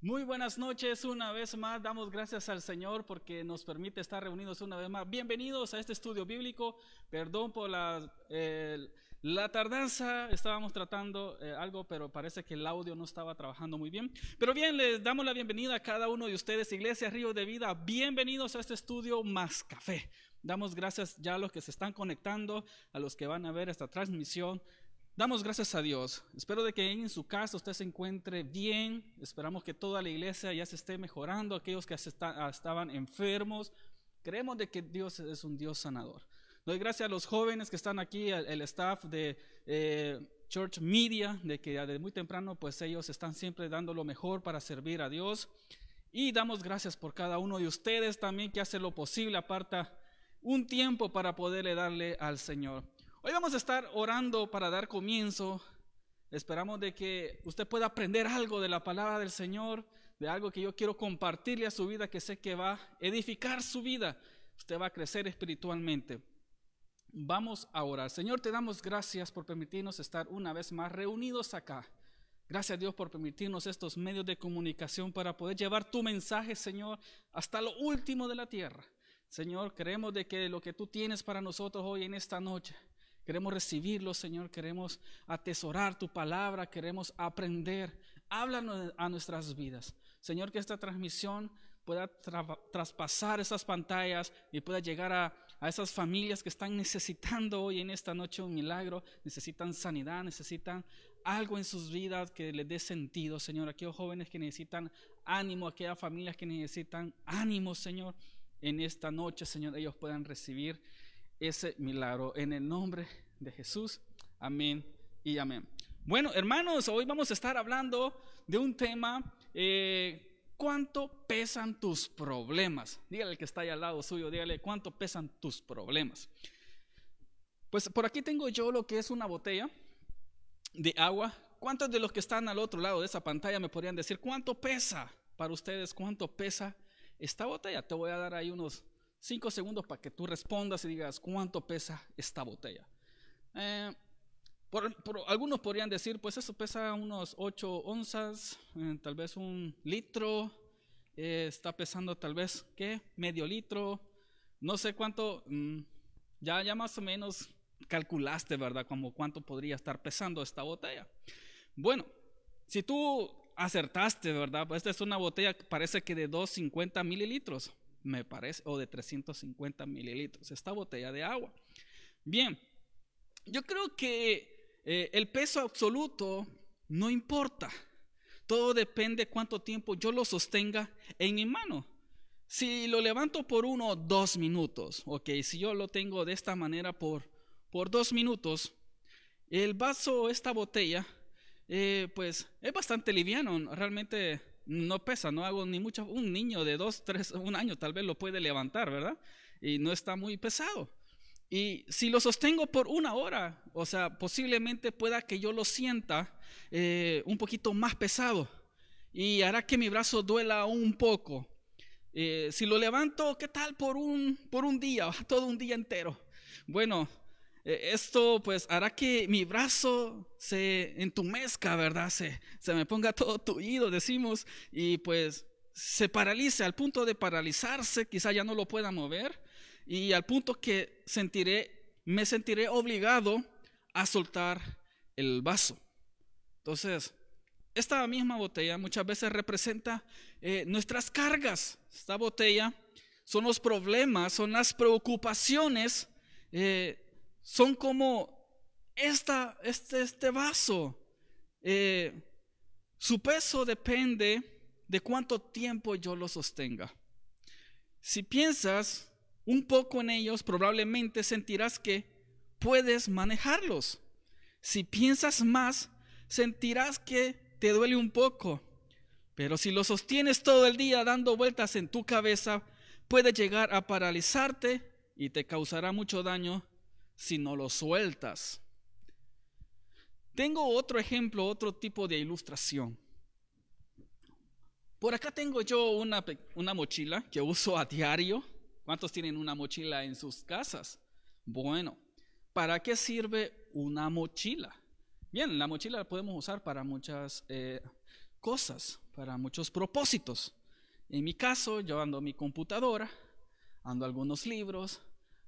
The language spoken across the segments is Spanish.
Muy buenas noches, una vez más damos gracias al Señor porque nos permite estar reunidos una vez más. Bienvenidos a este estudio bíblico. Perdón por la, eh, la tardanza, estábamos tratando eh, algo, pero parece que el audio no estaba trabajando muy bien. Pero bien, les damos la bienvenida a cada uno de ustedes, Iglesia Río de Vida. Bienvenidos a este estudio Más Café. Damos gracias ya a los que se están conectando, a los que van a ver esta transmisión. Damos gracias a Dios. Espero de que en su casa usted se encuentre bien. Esperamos que toda la iglesia ya se esté mejorando. Aquellos que estaban enfermos. Creemos de que Dios es un Dios sanador. Doy gracias a los jóvenes que están aquí, el staff de eh, Church Media, de que desde muy temprano pues ellos están siempre dando lo mejor para servir a Dios. Y damos gracias por cada uno de ustedes también que hace lo posible, aparta un tiempo para poderle darle al Señor. Hoy vamos a estar orando para dar comienzo. Esperamos de que usted pueda aprender algo de la palabra del Señor, de algo que yo quiero compartirle a su vida, que sé que va a edificar su vida. Usted va a crecer espiritualmente. Vamos a orar. Señor, te damos gracias por permitirnos estar una vez más reunidos acá. Gracias a Dios por permitirnos estos medios de comunicación para poder llevar tu mensaje, Señor, hasta lo último de la tierra. Señor, creemos de que lo que tú tienes para nosotros hoy en esta noche Queremos recibirlo, Señor. Queremos atesorar tu palabra. Queremos aprender. Háblanos a nuestras vidas. Señor, que esta transmisión pueda traspasar esas pantallas y pueda llegar a, a, esas familias que están necesitando hoy en esta noche un milagro, necesitan sanidad, necesitan algo en sus vidas que les dé sentido, Señor. Aquellos jóvenes que necesitan ánimo, aquellas familias que necesitan ánimo, Señor, en esta noche, Señor, ellos puedan recibir ese milagro en el nombre de Jesús. Amén y amén. Bueno, hermanos, hoy vamos a estar hablando de un tema, eh, ¿cuánto pesan tus problemas? Dígale al que está ahí al lado suyo, dígale, ¿cuánto pesan tus problemas? Pues por aquí tengo yo lo que es una botella de agua. ¿Cuántos de los que están al otro lado de esa pantalla me podrían decir cuánto pesa para ustedes, cuánto pesa esta botella? Te voy a dar ahí unos cinco segundos para que tú respondas y digas cuánto pesa esta botella. Eh, por, algunos podrían decir, pues eso pesa unos 8 onzas, eh, tal vez un litro, eh, está pesando tal vez, ¿qué? Medio litro, no sé cuánto, mm, ya, ya más o menos calculaste, ¿verdad? Como cuánto podría estar pesando esta botella. Bueno, si tú acertaste, ¿verdad? Esta es una botella que parece que de 250 mililitros me parece, o de 350 mililitros, esta botella de agua. Bien, yo creo que eh, el peso absoluto no importa. Todo depende cuánto tiempo yo lo sostenga en mi mano. Si lo levanto por uno o dos minutos, ok, si yo lo tengo de esta manera por, por dos minutos, el vaso, esta botella, eh, pues es bastante liviano, realmente no pesa, no hago ni mucho, un niño de dos, tres, un año tal vez lo puede levantar, ¿verdad? Y no está muy pesado. Y si lo sostengo por una hora, o sea, posiblemente pueda que yo lo sienta eh, un poquito más pesado y hará que mi brazo duela un poco. Eh, si lo levanto, ¿qué tal por un, por un día, todo un día entero? Bueno, esto pues hará que mi brazo se entumezca, ¿verdad? Se, se me ponga todo tuido, decimos, y pues se paralice al punto de paralizarse, quizá ya no lo pueda mover, y al punto que sentiré, me sentiré obligado a soltar el vaso. Entonces, esta misma botella muchas veces representa eh, nuestras cargas. Esta botella son los problemas, son las preocupaciones eh, son como esta, este, este vaso. Eh, su peso depende de cuánto tiempo yo lo sostenga. Si piensas un poco en ellos, probablemente sentirás que puedes manejarlos. Si piensas más, sentirás que te duele un poco. Pero si lo sostienes todo el día dando vueltas en tu cabeza, puede llegar a paralizarte y te causará mucho daño si no lo sueltas. Tengo otro ejemplo, otro tipo de ilustración. Por acá tengo yo una, una mochila que uso a diario. ¿Cuántos tienen una mochila en sus casas? Bueno, ¿para qué sirve una mochila? Bien, la mochila la podemos usar para muchas eh, cosas, para muchos propósitos. En mi caso, yo ando mi computadora, ando algunos libros,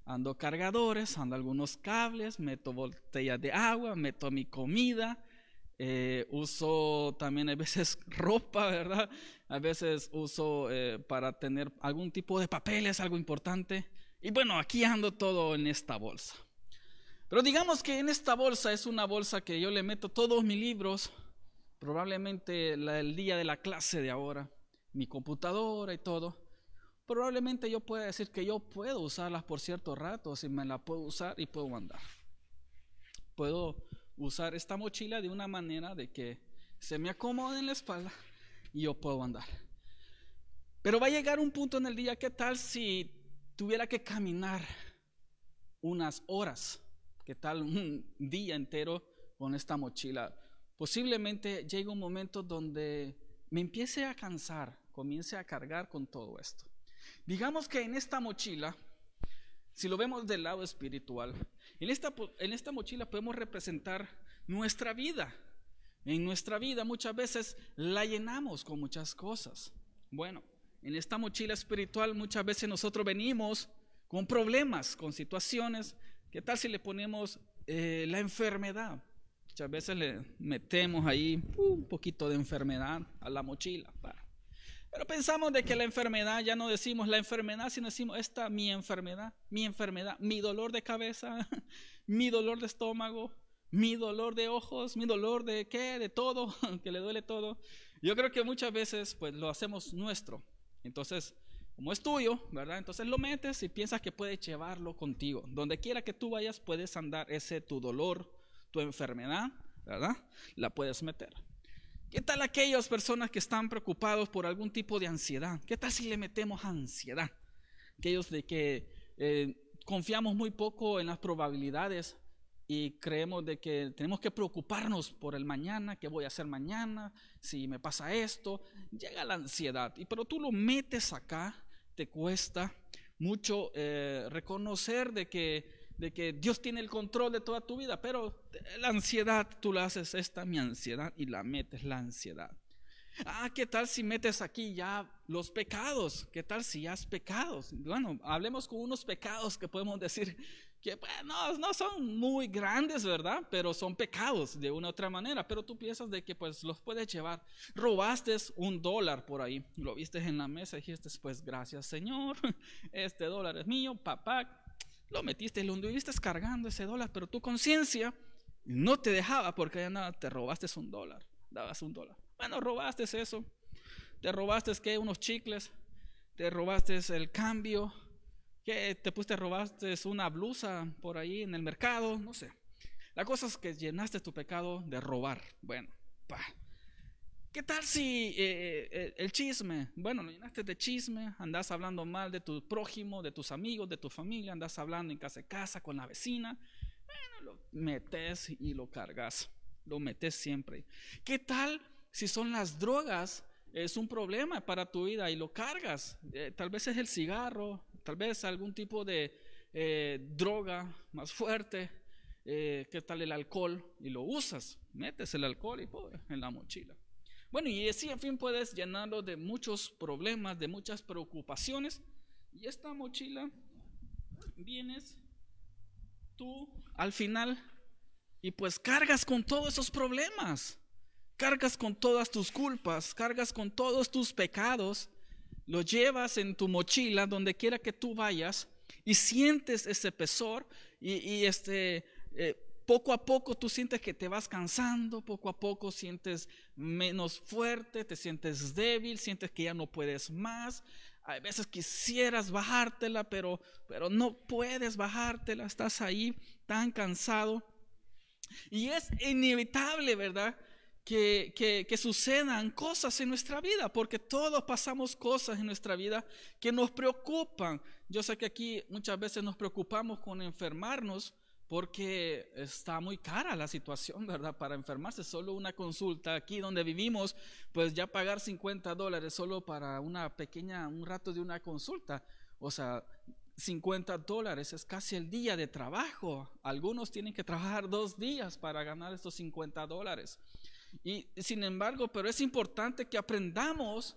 ando cargadores, ando algunos cables, meto botellas de agua, meto mi comida, eh, uso también a veces ropa, ¿verdad? A veces uso eh, para tener algún tipo de papeles, algo importante. Y bueno, aquí ando todo en esta bolsa. Pero digamos que en esta bolsa es una bolsa que yo le meto todos mis libros, probablemente el día de la clase de ahora, mi computadora y todo. Probablemente yo pueda decir que yo puedo usarlas por cierto rato, si me la puedo usar y puedo andar. Puedo usar esta mochila de una manera de que se me acomode en la espalda y yo puedo andar. Pero va a llegar un punto en el día, ¿qué tal si tuviera que caminar unas horas? ¿Qué tal un día entero con esta mochila? Posiblemente llegue un momento donde me empiece a cansar, comience a cargar con todo esto. Digamos que en esta mochila, si lo vemos del lado espiritual, en esta, en esta mochila podemos representar nuestra vida. En nuestra vida muchas veces la llenamos con muchas cosas. Bueno, en esta mochila espiritual muchas veces nosotros venimos con problemas, con situaciones. ¿Qué tal si le ponemos eh, la enfermedad? Muchas veces le metemos ahí un poquito de enfermedad a la mochila. Pero pensamos de que la enfermedad, ya no decimos la enfermedad, sino decimos esta mi enfermedad, mi enfermedad, mi dolor de cabeza, mi dolor de estómago, mi dolor de ojos, mi dolor de qué, de todo, que le duele todo. Yo creo que muchas veces pues lo hacemos nuestro. Entonces, como es tuyo, ¿verdad? Entonces lo metes y piensas que puedes llevarlo contigo. Donde quiera que tú vayas puedes andar ese tu dolor, tu enfermedad, ¿verdad? La puedes meter. ¿Qué tal aquellas personas que están preocupados por algún tipo de ansiedad? ¿Qué tal si le metemos ansiedad? Aquellos de que eh, confiamos muy poco en las probabilidades y creemos de que tenemos que preocuparnos por el mañana, qué voy a hacer mañana, si me pasa esto, llega la ansiedad. Y pero tú lo metes acá, te cuesta mucho eh, reconocer de que de que Dios tiene el control de toda tu vida, pero la ansiedad, tú la haces esta, mi ansiedad, y la metes la ansiedad. Ah, ¿qué tal si metes aquí ya los pecados? ¿Qué tal si ya has pecados? Bueno, hablemos con unos pecados que podemos decir que pues, no, no son muy grandes, ¿verdad? Pero son pecados de una u otra manera. Pero tú piensas de que pues los puedes llevar. Robaste un dólar por ahí, lo viste en la mesa y dijiste pues gracias Señor, este dólar es mío, papá, lo metiste, lo anduviste cargando ese dólar, pero tu conciencia no te dejaba porque ya nada, te robaste un dólar, dabas un dólar. Bueno, robaste eso, te robaste que unos chicles, te robaste el cambio, que te pusiste, robaste una blusa por ahí en el mercado, no sé. La cosa es que llenaste tu pecado de robar. Bueno, pa. ¿Qué tal si eh, eh, el chisme? Bueno, lo llenaste de chisme, andas hablando mal de tu prójimo, de tus amigos, de tu familia, andas hablando en casa de casa con la vecina. Bueno, lo metes y lo cargas, lo metes siempre. ¿Qué tal si son las drogas? Es un problema para tu vida y lo cargas. Eh, tal vez es el cigarro, tal vez algún tipo de droga más fuerte. ¿Qué tal el alcohol? Y lo usas, metes el alcohol y en la mochila. Bueno, y así, en fin, puedes llenarlo de muchos problemas, de muchas preocupaciones. Y esta mochila, vienes tú al final y pues cargas con todos esos problemas. Cargas con todas tus culpas, cargas con todos tus pecados, lo llevas en tu mochila donde quiera que tú vayas y sientes ese pesor y, este, eh, poco a poco tú sientes que te vas cansando, poco a poco sientes menos fuerte, te sientes débil, sientes que ya no puedes más. A veces quisieras bajártela, pero, pero no puedes bajártela, estás ahí tan cansado. Y es inevitable, ¿verdad? Que, que, que, sucedan cosas en nuestra vida, porque todos pasamos cosas en nuestra vida que nos preocupan. Yo sé que aquí muchas veces nos preocupamos con enfermarnos, porque está muy cara la situación, ¿verdad? Para enfermarse, solo una consulta aquí donde vivimos, pues ya pagar 50 dólares solo para una pequeña, un rato de una consulta, O sea, 50 dólares es casi el día de trabajo. Algunos tienen que trabajar dos días para ganar estos 50 dólares. Y sin embargo, pero es importante que aprendamos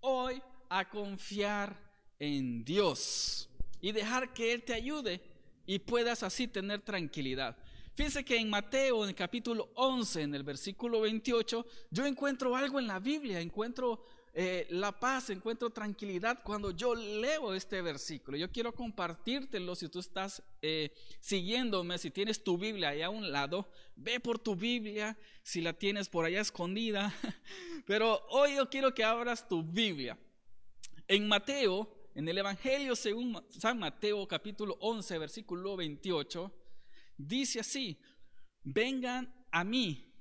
hoy a confiar en Dios y dejar que Él te ayude y puedas así tener tranquilidad. Fíjense que en Mateo, en el capítulo 11, en el versículo 28, yo encuentro algo en la Biblia, encuentro eh, la paz, encuentro tranquilidad cuando yo leo este versículo. Yo quiero compartírtelo si tú estás eh, siguiéndome, si tienes tu Biblia ahí a un lado, ve por tu Biblia, si la tienes por allá escondida. Pero hoy yo quiero que abras tu Biblia. En Mateo, en el Evangelio según San Mateo capítulo 11, versículo 28, dice así, vengan a mí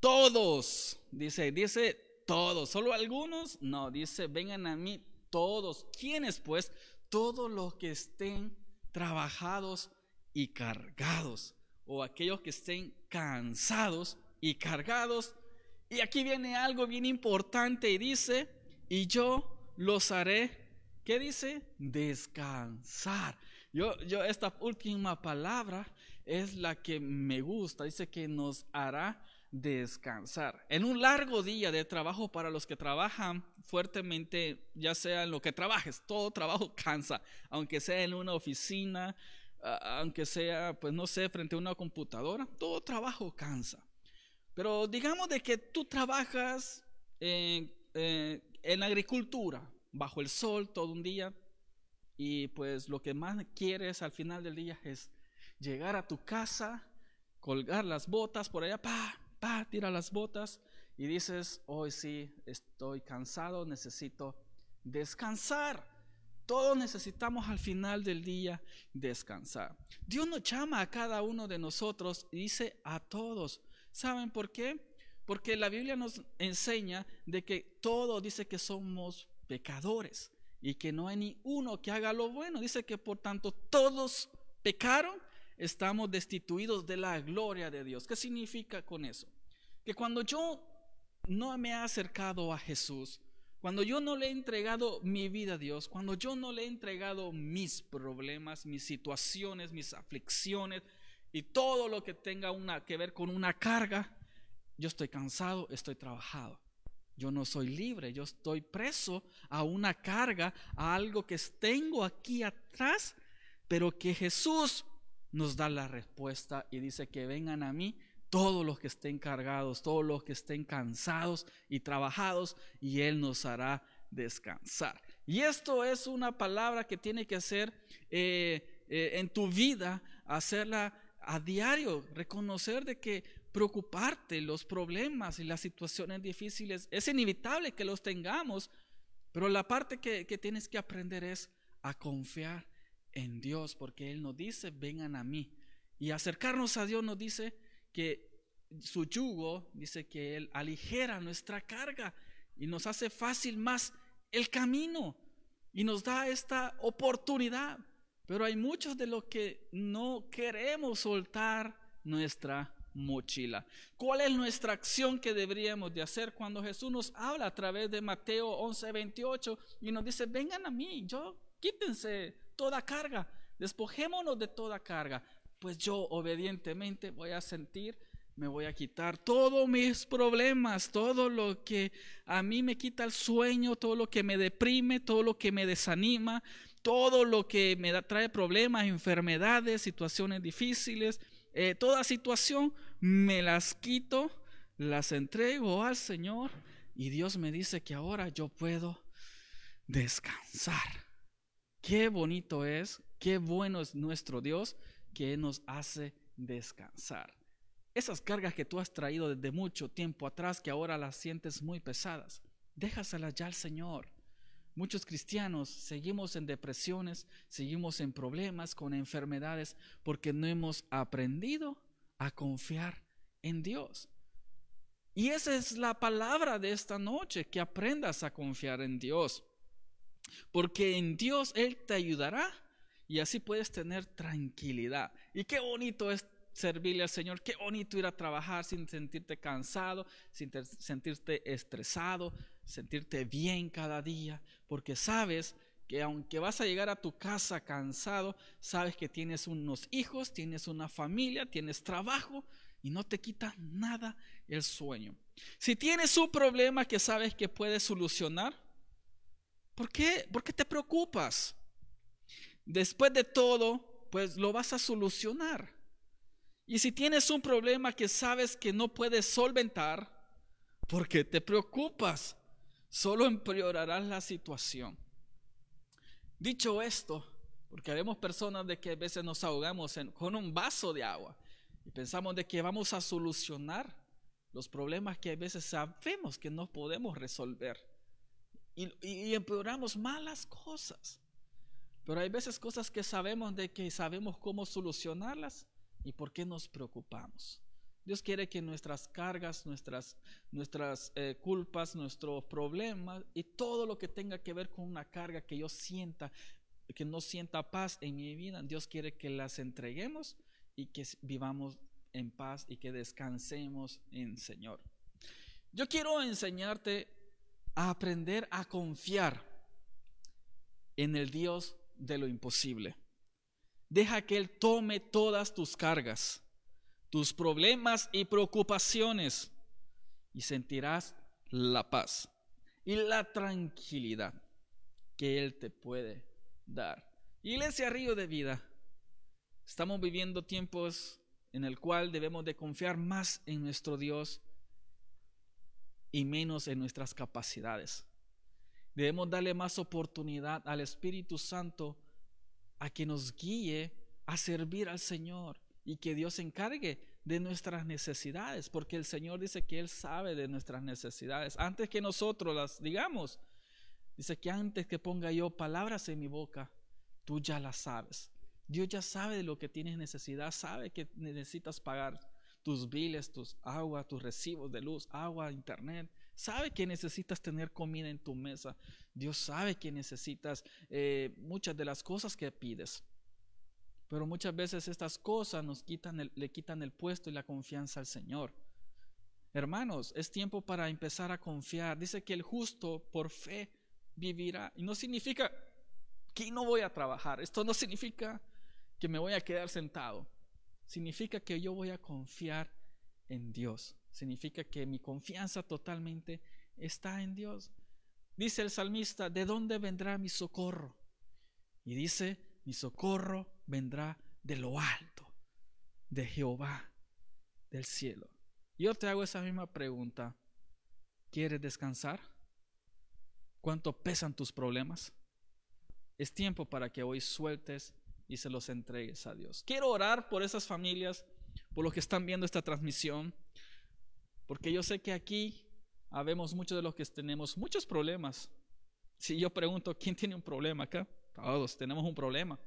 todos, dice, dice todos, solo algunos, no, dice, vengan a mí todos. ¿Quiénes pues? Todos los que estén trabajados y cargados, o aquellos que estén cansados y cargados. Y aquí viene algo bien importante y dice, y yo los haré, ¿qué dice? Descansar. Yo, yo, esta última palabra es la que me gusta, dice que nos hará descansar. En un largo día de trabajo para los que trabajan fuertemente, ya sea en lo que trabajes, todo trabajo cansa, aunque sea en una oficina, aunque sea, pues no sé, frente a una computadora, todo trabajo cansa. Pero digamos de que tú trabajas en, eh, en agricultura, bajo el sol todo un día, y pues lo que más quieres al final del día es llegar a tu casa, colgar las botas por allá, pa, pa, tira las botas y dices, hoy sí, estoy cansado, necesito descansar. Todos necesitamos al final del día descansar. Dios nos llama a cada uno de nosotros y dice a todos. ¿Saben por qué? Porque la Biblia nos enseña de que todo dice que somos pecadores y que no hay ni uno que haga lo bueno. Dice que por tanto todos pecaron estamos destituidos de la gloria de Dios. ¿Qué significa con eso? Que cuando yo no me he acercado a Jesús, cuando yo no le he entregado mi vida a Dios, cuando yo no le he entregado mis problemas, mis situaciones, mis aflicciones y todo lo que tenga una, que ver con una carga, yo estoy cansado, estoy trabajado. Yo no soy libre, yo estoy preso a una carga, a algo que tengo aquí atrás, pero que Jesús nos da la respuesta y dice que vengan a mí todos los que estén cargados, todos los que estén cansados y trabajados, y Él nos hará descansar. Y esto es una palabra que tiene que hacer eh, eh, en tu vida, hacerla a diario, reconocer de que preocuparte, los problemas y las situaciones difíciles, es inevitable que los tengamos, pero la parte que, que tienes que aprender es a confiar en Dios, porque Él nos dice, vengan a mí. Y acercarnos a Dios nos dice que su yugo, dice que Él aligera nuestra carga y nos hace fácil más el camino y nos da esta oportunidad. Pero hay muchos de los que no queremos soltar nuestra mochila. ¿Cuál es nuestra acción que deberíamos de hacer cuando Jesús nos habla a través de Mateo 11, 28 y nos dice, vengan a mí, yo quítense toda carga, despojémonos de toda carga. Pues yo obedientemente voy a sentir, me voy a quitar todos mis problemas, todo lo que a mí me quita el sueño, todo lo que me deprime, todo lo que me desanima, todo lo que me trae problemas, enfermedades, situaciones difíciles, eh, toda situación, me las quito, las entrego al Señor y Dios me dice que ahora yo puedo descansar. Qué bonito es, qué bueno es nuestro Dios que nos hace descansar. Esas cargas que tú has traído desde mucho tiempo atrás, que ahora las sientes muy pesadas, déjaselas ya al Señor. Muchos cristianos seguimos en depresiones, seguimos en problemas, con enfermedades, porque no hemos aprendido a confiar en Dios. Y esa es la palabra de esta noche, que aprendas a confiar en Dios. Porque en Dios Él te ayudará y así puedes tener tranquilidad. Y qué bonito es servirle al Señor, qué bonito ir a trabajar sin sentirte cansado, sin sentirte estresado, sentirte bien cada día, porque sabes que aunque vas a llegar a tu casa cansado, sabes que tienes unos hijos, tienes una familia, tienes trabajo y no te quita nada el sueño. Si tienes un problema que sabes que puedes solucionar, ¿por qué, ¿Por qué te preocupas? Después de todo, pues lo vas a solucionar. Y si tienes un problema que sabes que no puedes solventar, ¿por qué te preocupas? Solo empeorarás la situación. Dicho esto, porque vemos personas de que a veces nos ahogamos con un vaso de agua y pensamos de que vamos a solucionar los problemas que a veces sabemos que no podemos resolver y, y empeoramos malas cosas. Pero hay veces cosas que sabemos de que sabemos cómo solucionarlas ¿Y por qué nos preocupamos? Dios quiere que nuestras cargas, nuestras, nuestras eh, culpas, nuestros problemas y todo lo que tenga que ver con una carga que yo sienta, que no sienta paz en mi vida, Dios quiere que las entreguemos y que vivamos en paz y que descansemos en Señor. Yo quiero enseñarte a aprender a confiar en el Dios de lo imposible. Deja que Él tome todas tus cargas, tus problemas y preocupaciones y sentirás la paz y la tranquilidad que Él te puede dar. Iglesia Río de Vida, estamos viviendo tiempos en el cual debemos de confiar más en nuestro Dios y menos en nuestras capacidades. Debemos darle más oportunidad al Espíritu Santo a que nos guíe a servir al Señor y que Dios se encargue de nuestras necesidades, porque el Señor dice que Él sabe de nuestras necesidades. Antes que nosotros las digamos, dice que antes que ponga yo palabras en mi boca, tú ya las sabes. Dios ya sabe de lo que tienes necesidad, sabe que necesitas pagar tus biles, tus agua, tus recibos de luz, agua, internet, sabe que necesitas tener comida en tu mesa. Dios sabe que necesitas eh, muchas de las cosas que pides. Pero muchas veces estas cosas nos quitan le quitan el puesto y la confianza al Señor. Hermanos, es tiempo para empezar a confiar. Dice que el justo por fe vivirá. Y no significa que no voy a trabajar. Esto no significa que me voy a quedar sentado. Significa que yo voy a confiar en Dios significa que mi confianza totalmente está en Dios. Dice el salmista, ¿de dónde vendrá mi socorro? Y dice, mi socorro vendrá de lo alto, de Jehová, del cielo. Yo te hago esa misma pregunta. ¿Quieres descansar? ¿Cuánto pesan tus problemas? Es tiempo para que hoy sueltes y se los entregues a Dios. Quiero orar por esas familias, por los que están viendo esta transmisión. Porque yo sé que aquí habemos muchos de los que tenemos muchos problemas. Si yo pregunto, ¿quién tiene un problema acá? Todos tenemos un problema.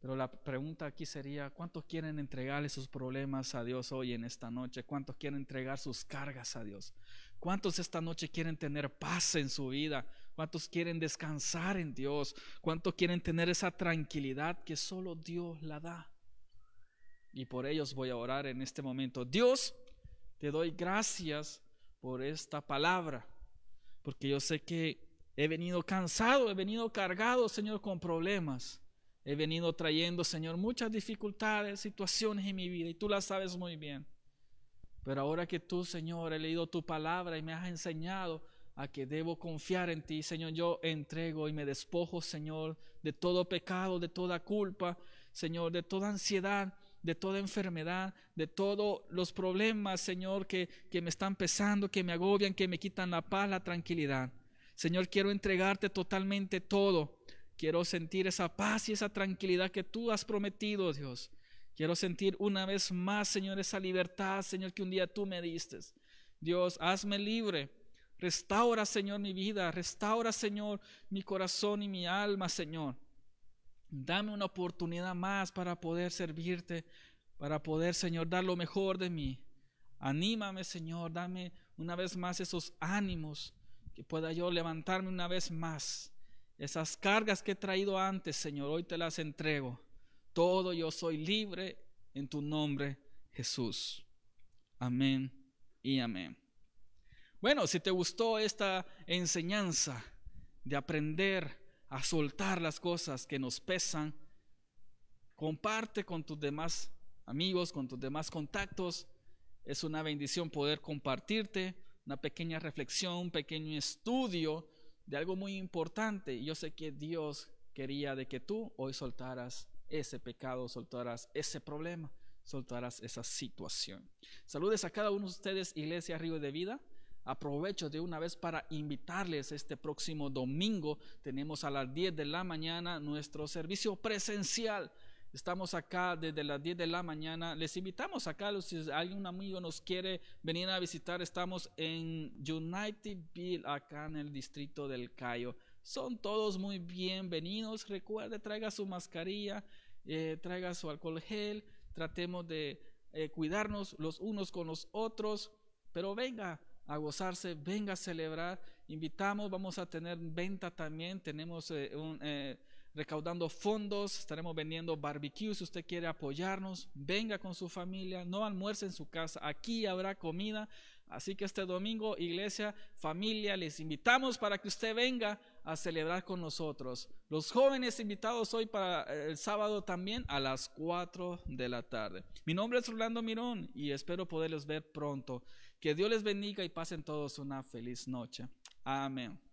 Pero la pregunta aquí sería, ¿cuántos quieren entregarle sus problemas a Dios hoy en esta noche? ¿Cuántos quieren entregar sus cargas a Dios? ¿Cuántos esta noche quieren tener paz en su vida? ¿Cuántos quieren descansar en Dios? ¿Cuántos quieren tener esa tranquilidad que solo Dios la da? Y por ellos voy a orar en este momento. Dios, te doy gracias por esta palabra, porque yo sé que he venido cansado, he venido cargado, Señor, con problemas. He venido trayendo, Señor, muchas dificultades, situaciones en mi vida, y tú las sabes muy bien. Pero ahora que tú, Señor, he leído tu palabra y me has enseñado a que debo confiar en ti, Señor, yo entrego y me despojo, Señor, de todo pecado, de toda culpa, Señor, de toda ansiedad de toda enfermedad, de todos los problemas, Señor, que, que me están pesando, que me agobian, que me quitan la paz, la tranquilidad. Señor, quiero entregarte totalmente todo. Quiero sentir esa paz y esa tranquilidad que tú has prometido, Dios. Quiero sentir una vez más, Señor, esa libertad, Señor, que un día tú me diste. Dios, hazme libre. Restaura, Señor, mi vida. Restaura, Señor, mi corazón y mi alma, Señor. Dame una oportunidad más para poder servirte, para poder, Señor, dar lo mejor de mí. Anímame, Señor, dame una vez más esos ánimos, que pueda yo levantarme una vez más. Esas cargas que he traído antes, Señor, hoy te las entrego. Todo yo soy libre en tu nombre, Jesús. Amén y amén. Bueno, si te gustó esta enseñanza, de aprender a soltar las cosas que nos pesan. Comparte con tus demás amigos, con tus demás contactos. Es una bendición poder compartirte una pequeña reflexión, un pequeño estudio de algo muy importante. Yo sé que Dios quería de que tú hoy soltaras ese pecado, soltaras ese problema, soltaras esa situación. Saludes a cada uno de ustedes, Iglesia Río de Vida. Aprovecho de una vez para invitarles este próximo domingo. Tenemos a las 10 de la mañana nuestro servicio presencial. Estamos acá desde las 10 de la mañana. Les invitamos acá, si algún amigo nos quiere venir a visitar, estamos en Unitedville, acá en el distrito del Cayo. Son todos muy bienvenidos. Recuerde, traiga su mascarilla, eh, traiga su alcohol gel. Tratemos de eh, cuidarnos los unos con los otros. Pero venga, a gozarse, venga a celebrar. Invitamos, vamos a tener venta también, tenemos eh, eh, recaudando fondos, estaremos vendiendo barbecue si usted quiere apoyarnos, venga con su familia, no almuerce en su casa, aquí habrá comida. Así que este domingo, iglesia, familia, les invitamos para que usted venga a celebrar con nosotros. Los jóvenes invitados hoy para eh, el sábado también a las 4 de la tarde. Mi nombre es Rolando Mirón y espero poderlos ver pronto. Que Dios les bendiga y pasen todos una feliz noche. Amén.